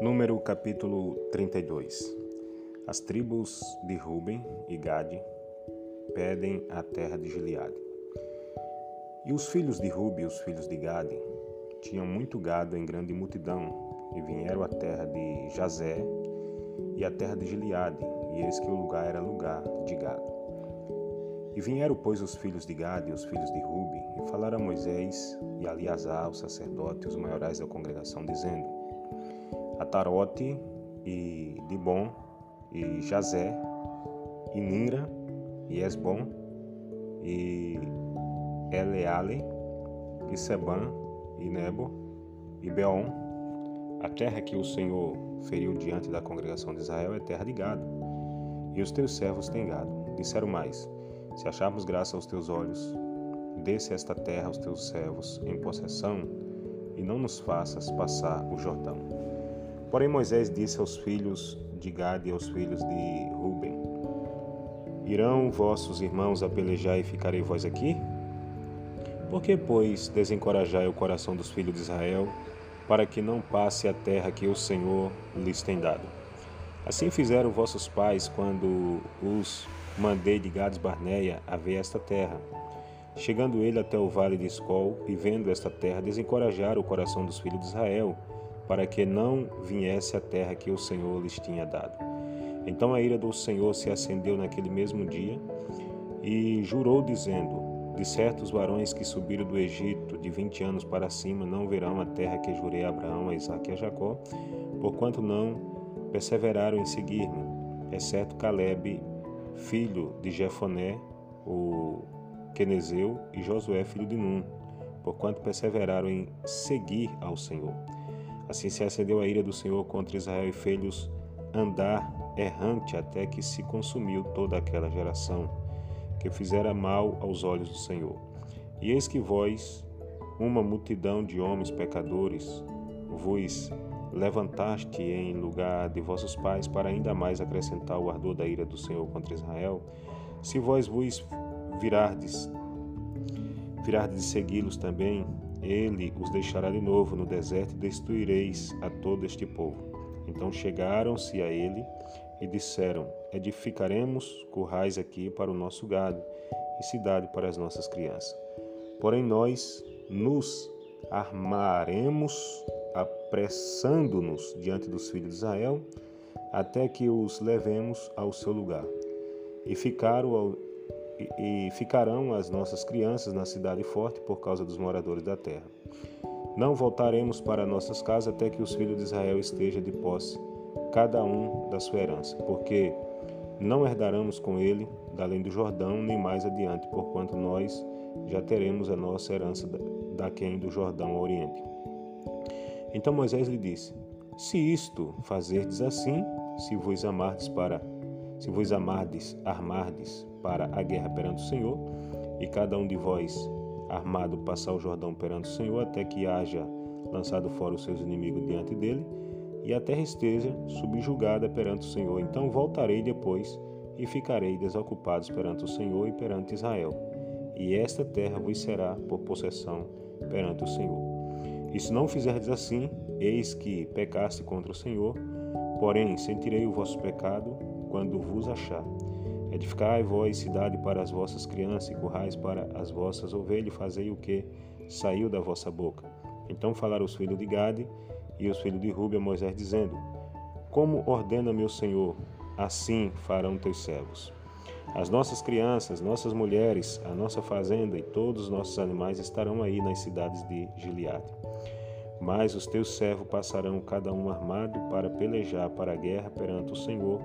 Número capítulo 32 As tribos de Ruben e Gade pedem a terra de Gileade. E os filhos de Ruben e os filhos de Gade tinham muito gado em grande multidão e vieram à terra de Jazé e à terra de Gileade, e eis que o lugar era lugar de gado. E vieram, pois, os filhos de Gade e os filhos de Ruben e falaram a Moisés e a Eliasar, o sacerdote, e os maiorais da congregação, dizendo: Atarote e Dibon e Jazé e Ninra e Esbon e Eleale e Seban e Nebo e Beon. A terra que o Senhor feriu diante da congregação de Israel é terra de gado e os teus servos têm gado. Disseram mais se acharmos graça aos teus olhos desce esta terra aos teus servos em possessão e não nos faças passar o Jordão Porém Moisés disse aos filhos de Gade e aos filhos de Ruben: Irão vossos irmãos a pelejar e ficarei vós aqui? Por que, pois, desencorajai o coração dos filhos de Israel, para que não passe a terra que o Senhor lhes tem dado? Assim fizeram vossos pais quando os mandei de Gades Barneia a ver esta terra. Chegando ele até o vale de Escol e vendo esta terra, desencorajaram o coração dos filhos de Israel, para que não viesse a terra que o Senhor lhes tinha dado. Então a ira do Senhor se acendeu naquele mesmo dia e jurou, dizendo: De certos varões que subiram do Egito de vinte anos para cima não verão a terra que jurei a Abraão, a Isaque e a Jacó, porquanto não perseveraram em seguir-me, exceto Caleb, filho de Jefoné, o Quenezeu, e Josué, filho de Num, porquanto perseveraram em seguir ao Senhor. Assim se acendeu a ira do Senhor contra Israel e fez-los andar errante até que se consumiu toda aquela geração, que fizera mal aos olhos do Senhor. E eis que vós, uma multidão de homens pecadores, vos levantaste em lugar de vossos pais para ainda mais acrescentar o ardor da ira do Senhor contra Israel, se vós vos virardes, virardes de segui-los também, ele os deixará de novo no deserto e destruireis a todo este povo. Então chegaram-se a ele e disseram: Edificaremos currais aqui para o nosso gado e cidade para as nossas crianças. Porém, nós nos armaremos, apressando-nos diante dos filhos de Israel, até que os levemos ao seu lugar. E ficaram e ficarão as nossas crianças na cidade forte por causa dos moradores da terra. Não voltaremos para nossas casas até que os filhos de Israel estejam de posse, cada um da sua herança, porque não herdaremos com ele além do Jordão, nem mais adiante, porquanto nós já teremos a nossa herança daquém do Jordão ao oriente. Então Moisés lhe disse: Se isto fazerdes assim, se vos amardes para se vos amardes, armardes para a guerra perante o Senhor, e cada um de vós armado passar o Jordão perante o Senhor, até que haja lançado fora os seus inimigos diante dele, e a terra esteja subjugada perante o Senhor. Então voltarei depois e ficarei desocupados perante o Senhor e perante Israel. E esta terra vos será por possessão perante o Senhor. E se não fizerdes assim, eis que pecaste contra o Senhor, porém sentirei o vosso pecado quando vos achar. Edificai vós cidade para as vossas crianças e currais para as vossas ovelhas, fazei o que saiu da vossa boca. Então falaram os filhos de Gade e os filhos de Rubem a Moisés, dizendo: Como ordena meu senhor, assim farão teus servos. As nossas crianças, nossas mulheres, a nossa fazenda e todos os nossos animais estarão aí nas cidades de Gileade. Mas os teus servos passarão cada um armado para pelejar para a guerra perante o Senhor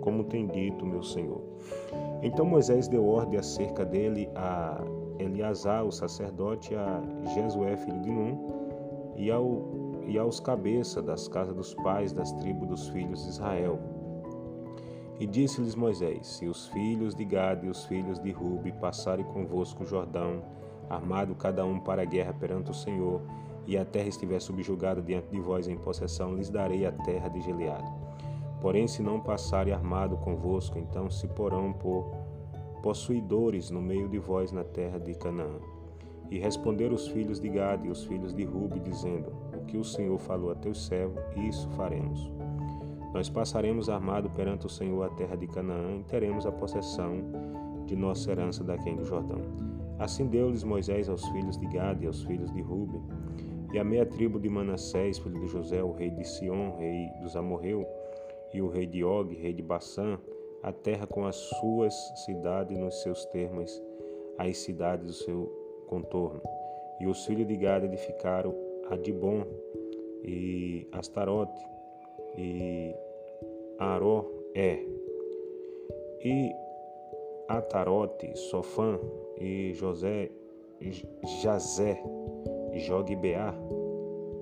como tem dito meu Senhor. Então Moisés deu ordem acerca dele a Eleazar, o sacerdote, a Jesué, filho de Num, e, ao, e aos cabeças das casas dos pais das tribos dos filhos de Israel. E disse-lhes Moisés: Se os filhos de Gad e os filhos de Rubi passarem convosco o Jordão, armado cada um para a guerra perante o Senhor, e a terra estiver subjugada diante de vós em possessão, lhes darei a terra de Gileade Porém, se não passarem armado convosco, então se porão por possuidores no meio de vós na terra de Canaã. E responderam os filhos de Gad e os filhos de Rubi, dizendo: O que o Senhor falou a teu servo, isso faremos. Nós passaremos armado perante o Senhor a terra de Canaã e teremos a possessão de nossa herança daquém do Jordão. Assim deu-lhes Moisés aos filhos de Gad e aos filhos de Ruben, e a meia tribo de Manassés, filho de José, o rei de Sion, rei dos Amorreu, e o rei de Og, rei de Bassã, a terra com as suas cidades nos seus termos, as cidades do seu contorno. E os filhos de Gad edificaram Adibon e Astarote e Aró-É e Atarote, Sofã e José, Jazé, Jogbeá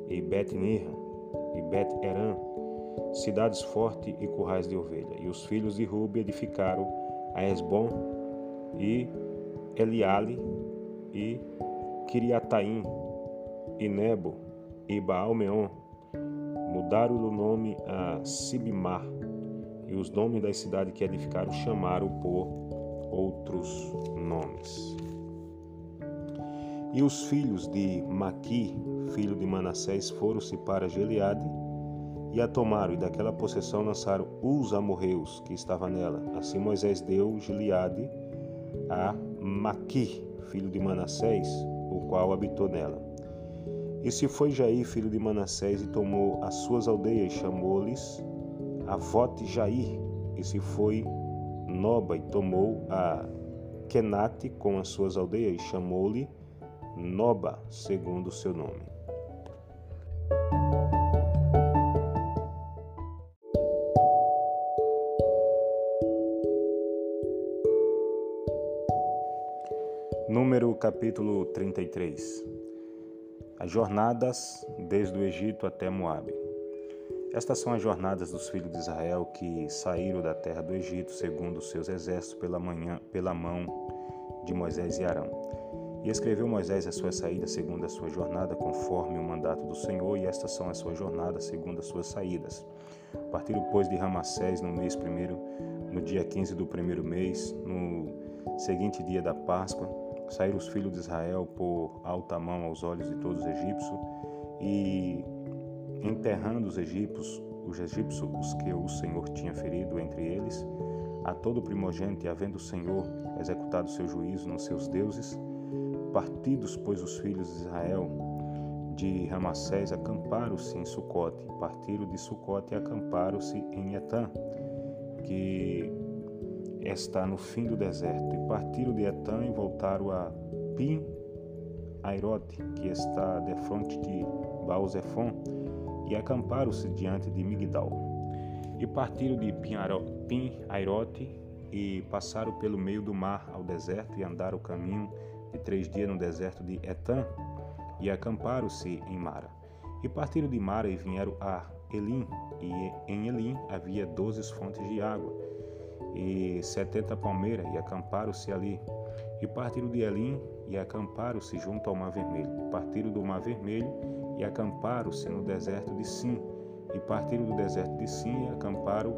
e Bet-Nirra e Bet-Eram, cidades fortes e currais de ovelha. E os filhos de Rubi edificaram a Esbom e Eliale e Kiriataim, e Nebo, e Baalmeon, mudaram o nome a Sibmar, e os nomes das cidades que edificaram chamaram por outros nomes. E os filhos de Maqui, filho de Manassés, foram-se para Gileade e a tomaram, e daquela possessão lançaram os amorreus que estavam nela. Assim Moisés deu Gileade a Maqui, filho de Manassés, o qual habitou nela. E se foi Jair, filho de Manassés, e tomou as suas aldeias, chamou-lhes Avote Jair, e se foi Noba, e tomou a Kenate com as suas aldeias, e chamou-lhe Noba, segundo o seu nome. Capítulo 33 As jornadas desde o Egito até Moabe. Estas são as jornadas dos filhos de Israel que saíram da terra do Egito segundo os seus exércitos pela manhã pela mão de Moisés e Arão. E escreveu Moisés a sua saída segundo a sua jornada, conforme o mandato do Senhor, e estas são as suas jornadas segundo as suas saídas. Partiram, pois, de Ramassés no mês primeiro, no dia 15 do primeiro mês, no seguinte dia da Páscoa, saíram os filhos de Israel por alta mão aos olhos de todos os egípcios e enterrando os egípcios, os egípcios os que o Senhor tinha ferido entre eles, a todo primogênito, e havendo o Senhor executado seu juízo nos seus deuses, partidos, pois, os filhos de Israel de Ramassés acamparam-se em Sucote, partiram de Sucote e acamparam-se em Etã, que está no fim do deserto, e partiram de Etã e voltaram a Pim Airote, que está de frente de Baal-Zephon, e acamparam-se diante de Migdal. E partiram de Pim Airote e passaram pelo meio do mar ao deserto e andaram o caminho de três dias no deserto de Etã e acamparam-se em Mara. E partiram de Mara e vieram a Elim, e em Elim havia doze fontes de água e setenta palmeiras, e acamparam-se ali. E partiram de Elim e acamparam-se junto ao Mar Vermelho. Partiram do Mar Vermelho e acamparam-se no deserto de Sim. E partiram do deserto de Sim e acamparam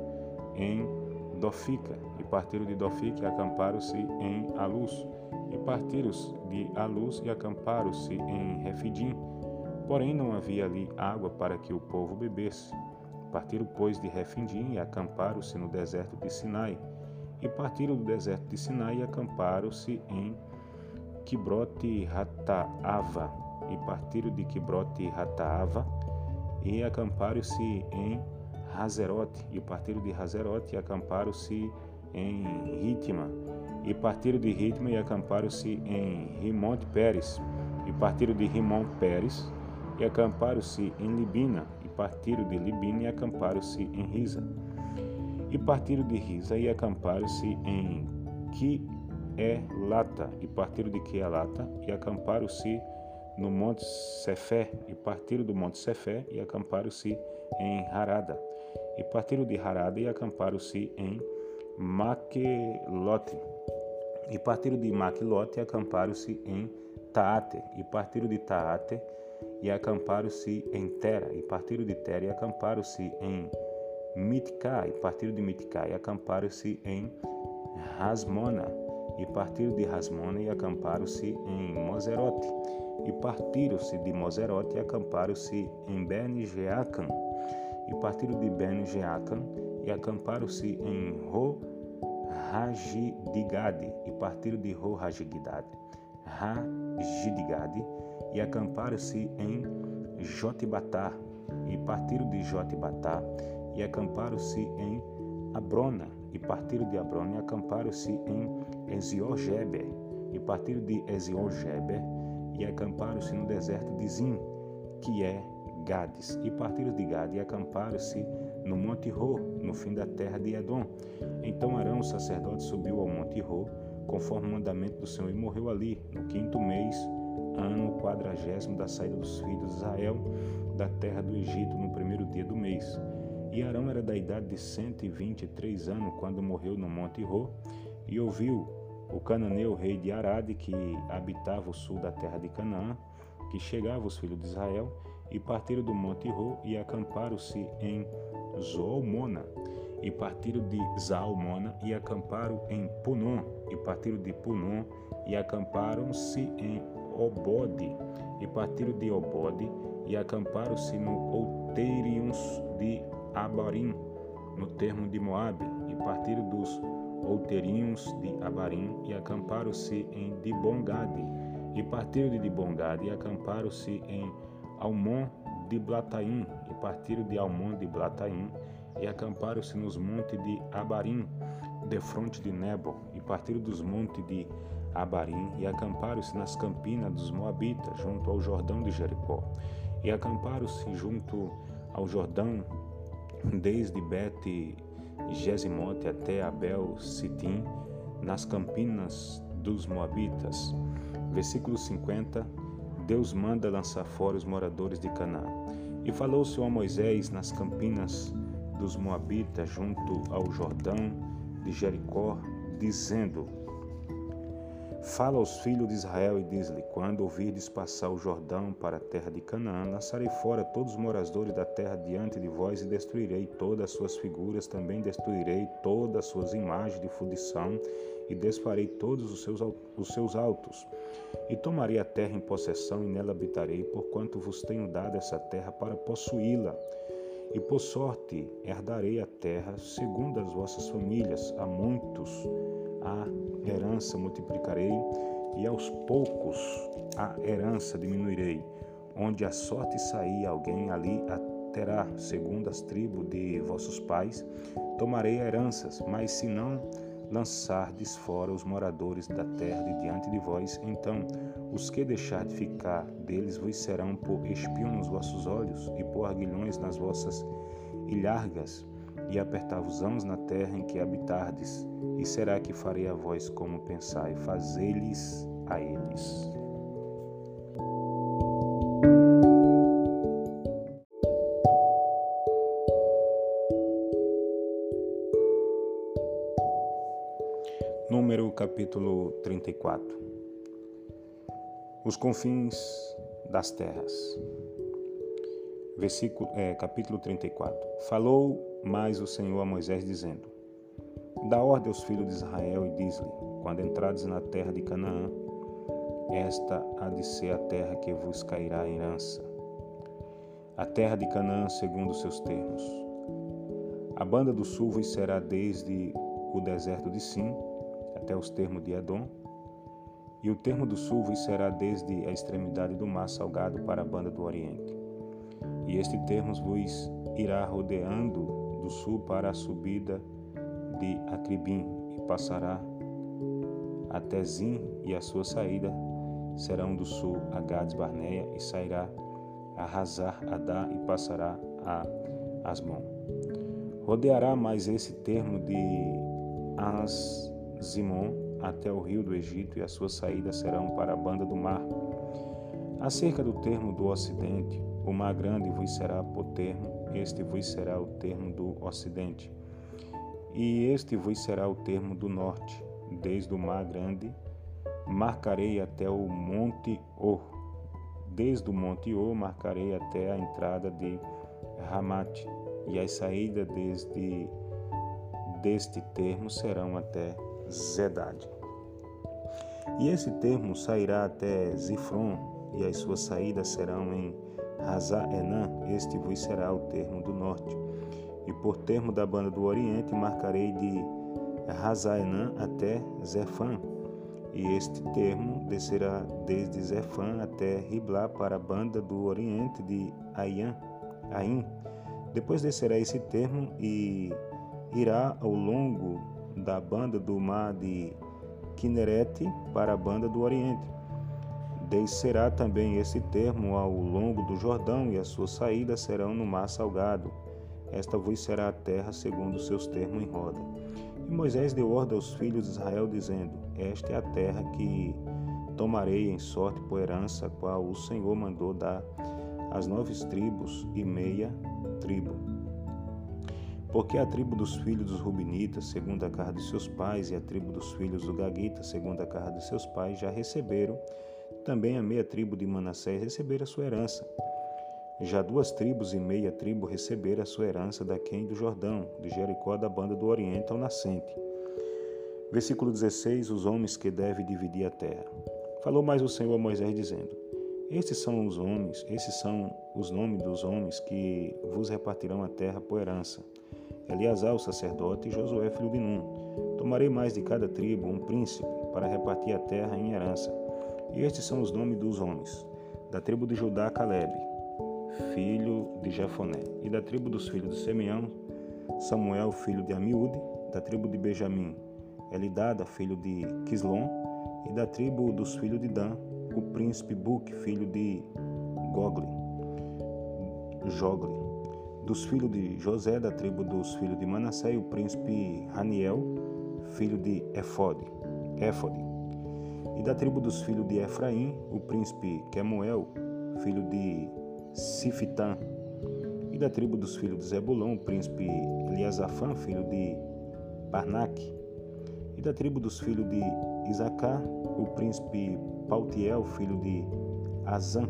em Dofica. E partiram de Dofica e acamparam-se em Alus. E partiram de Alus e acamparam-se em Refidim. Porém não havia ali água para que o povo bebesse. Partiram, pois, de Refindim e acamparam-se no deserto de Sinai. E partiram do deserto de Sinai e acamparam-se em Quibrote Rataava. E partiram de Quibrote Rataava e acamparam-se em Hazerote. E partiram de Hazerote e acamparam-se em Ritma. E partiram de Ritma e acamparam-se em Rimonte Pérez. E partiram de Rimon Pérez e acamparam-se em Libina partiram de Libina e acamparam-se em Risa. E partiram de Risa e acamparam-se em Quielata. E partiram de Quielata e acamparam-se no Monte Cefé. E partiram do Monte Cefé e acamparam-se em Harada. E partiram de Harada e acamparam-se em Maquelote. E partiram de Maquelote e acamparam-se em Taate. E partiram de Taate e acamparam-se em Tera, e partiram de Tera e acamparam-se em Mitka, e partiram de Mitka e acamparam-se em Rasmona, e partiram de Rasmona e acamparam-se em Moserote, e partiram-se de Moserote e acamparam-se em Ben-Jeacan, e partiram de Ben-Jeacan e acamparam-se em Ro Ragidigade, e partiram de Ro Ragidigade, Ragidigade, e acamparam-se em Jotibatá, e partiram de Jotibatá, e acamparam-se em Abrona, e partiram de Abrona, e acamparam-se em Eziorgeber, e partiram de Eziorgeber, e acamparam-se no deserto de Zim, que é Gades, e partiram de Gade, e acamparam-se no Monte Ro, no fim da terra de Edom. Então Arão, o sacerdote, subiu ao Monte Ro, conforme o mandamento do Senhor, e morreu ali, no quinto mês, ano quadragésimo da saída dos filhos de Israel da terra do Egito, no primeiro dia do mês. E Arão era da idade de cento e vinte e três anos quando morreu no Monte Ro, e ouviu o cananeu rei de Arade, que habitava o sul da terra de Canaã, que chegava os filhos de Israel, e partiram do Monte Ro e acamparam-se em Zoomona, e partiram de Zalmona e acamparam em Punon, e partiram de Punon e acamparam-se em Obode, e partiram de Obode e acamparam-se no Outerions de Abarim, no termo de Moabe, e partiram dos Outerinhos de Abarim e acamparam-se em Dibongade, e partiram de Dibongade e acamparam-se em Almon de Blataim, e partiram de Almon de Blataim e acamparam-se nos montes de Abarim, de fronte de Nebo, e partiram dos montes de Abarim e acamparam-se nas campinas dos Moabitas, junto ao Jordão de Jericó. E acamparam-se junto ao Jordão, desde Bet Gesimote até Abel Sitim, nas campinas dos Moabitas. Versículo 50. Deus manda lançar fora os moradores de Canaã. E falou o Senhor a Moisés nas campinas dos Moabitas, junto ao Jordão de Jericó, dizendo: Fala aos filhos de Israel e diz-lhe: Quando ouvirdes passar o Jordão para a terra de Canaã, lançarei fora todos os moradores da terra diante de vós e destruirei todas as suas figuras, também destruirei todas as suas imagens de fundição e desfarei todos os seus, os seus altos. E tomarei a terra em possessão e nela habitarei, porquanto vos tenho dado essa terra para possuí-la. E por sorte herdarei a terra segundo as vossas famílias, a muitos a herança multiplicarei, e aos poucos a herança diminuirei. Onde a sorte sair, alguém ali a terá, segundo as tribos de vossos pais. Tomarei heranças, mas se não lançardes fora os moradores da terra de diante de vós, então os que deixar de ficar deles vos serão por espinho nos vossos olhos e por aguilhões nas vossas ilhargas e apertar-vos-ãos na terra em que habitardes, e será que farei a vós como pensai, fazei-lhes a eles. Número capítulo 34 Os confins das terras. Versículo, é, capítulo 34 Falou mais o Senhor a Moisés, dizendo: Dá ordem aos filhos de Israel e diz-lhe: Quando entrades na terra de Canaã, esta há de ser a terra que vos cairá em herança. A terra de Canaã, segundo os seus termos. A banda do sul vos será desde o deserto de Sim até os termos de Edom, e o termo do sul vos será desde a extremidade do mar salgado para a banda do oriente. E este termo vos irá rodeando do sul para a subida de Acribim e passará até Zim e a sua saída serão do sul a Gades Barneia e sairá a Hazar Adá e passará a Asmon. Rodeará mais esse termo de Azimon até o rio do Egito e a sua saída serão para a banda do mar. Acerca do termo do ocidente, o mar grande vos será por termo este vos será o termo do ocidente, e este vos será o termo do norte, desde o mar grande, marcarei até o monte Or. Desde o monte Or marcarei até a entrada de Ramate, e as saídas desde deste termo serão até Zedade. E esse termo sairá até Zifron, e as suas saídas serão em Hazá-Enã, este vos será o termo do norte. E por termo da banda do oriente marcarei de Hazá-Enã até Zefã, e este termo descerá desde Zefã até Riblá para a banda do oriente de Ain. Ain. Depois descerá esse termo e irá ao longo da banda do mar de Kinerete para a banda do oriente. Descerá também esse termo ao longo do Jordão e as suas saídas serão no mar salgado. Esta vos será a terra segundo os seus termos em roda. E Moisés deu ordem aos filhos de Israel, dizendo: Esta é a terra que tomarei em sorte por herança, qual o Senhor mandou dar às nove tribos e meia tribo. Porque a tribo dos filhos dos Rubinitas, segundo a casa de seus pais, e a tribo dos filhos do Gagita, segundo a casa de seus pais, já receberam, também a meia tribo de Manassés receberam a sua herança. Já duas tribos e meia tribo receberam a sua herança da quem do Jordão, de Jericó da banda do Oriente ao nascente. Versículo 16: Os homens que devem dividir a terra. Falou mais o Senhor a Moisés, dizendo: Estes são os homens, esses são os nomes dos homens que vos repartirão a terra por herança. Eleazar, o sacerdote, e Josué, filho de Num. Tomarei mais de cada tribo um príncipe, para repartir a terra em herança. E estes são os nomes dos homens. Da tribo de Judá, Caleb, filho de Jefoné, e da tribo dos filhos de Simeão, Samuel, filho de Amiúde, da tribo de Benjamim, Elidada, filho de Quislon, e da tribo dos filhos de Dan, o príncipe Buque, filho de Gogli, Jogli, dos filhos de José, da tribo dos filhos de Manassé, o príncipe Raniel, filho de Efode, Éfode, e da tribo dos filhos de Efraim, o príncipe Quemuel, filho de Sifitã, e da tribo dos filhos de Zebulão, o príncipe Eliasafã, filho de Parnaque, e da tribo dos filhos de Isacar, o príncipe Pautiel, filho de Azã,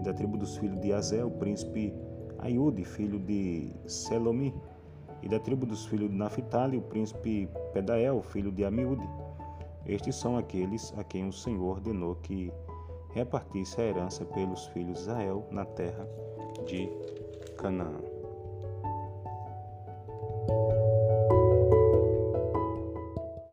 e da tribo dos filhos de Azel, o príncipe Aiude, filho de Selomi, e da tribo dos filhos de Naphtali, o príncipe Pedael, filho de Amiúde. Estes são aqueles a quem o Senhor ordenou que repartisse a herança pelos filhos de Israel na terra de Canaã.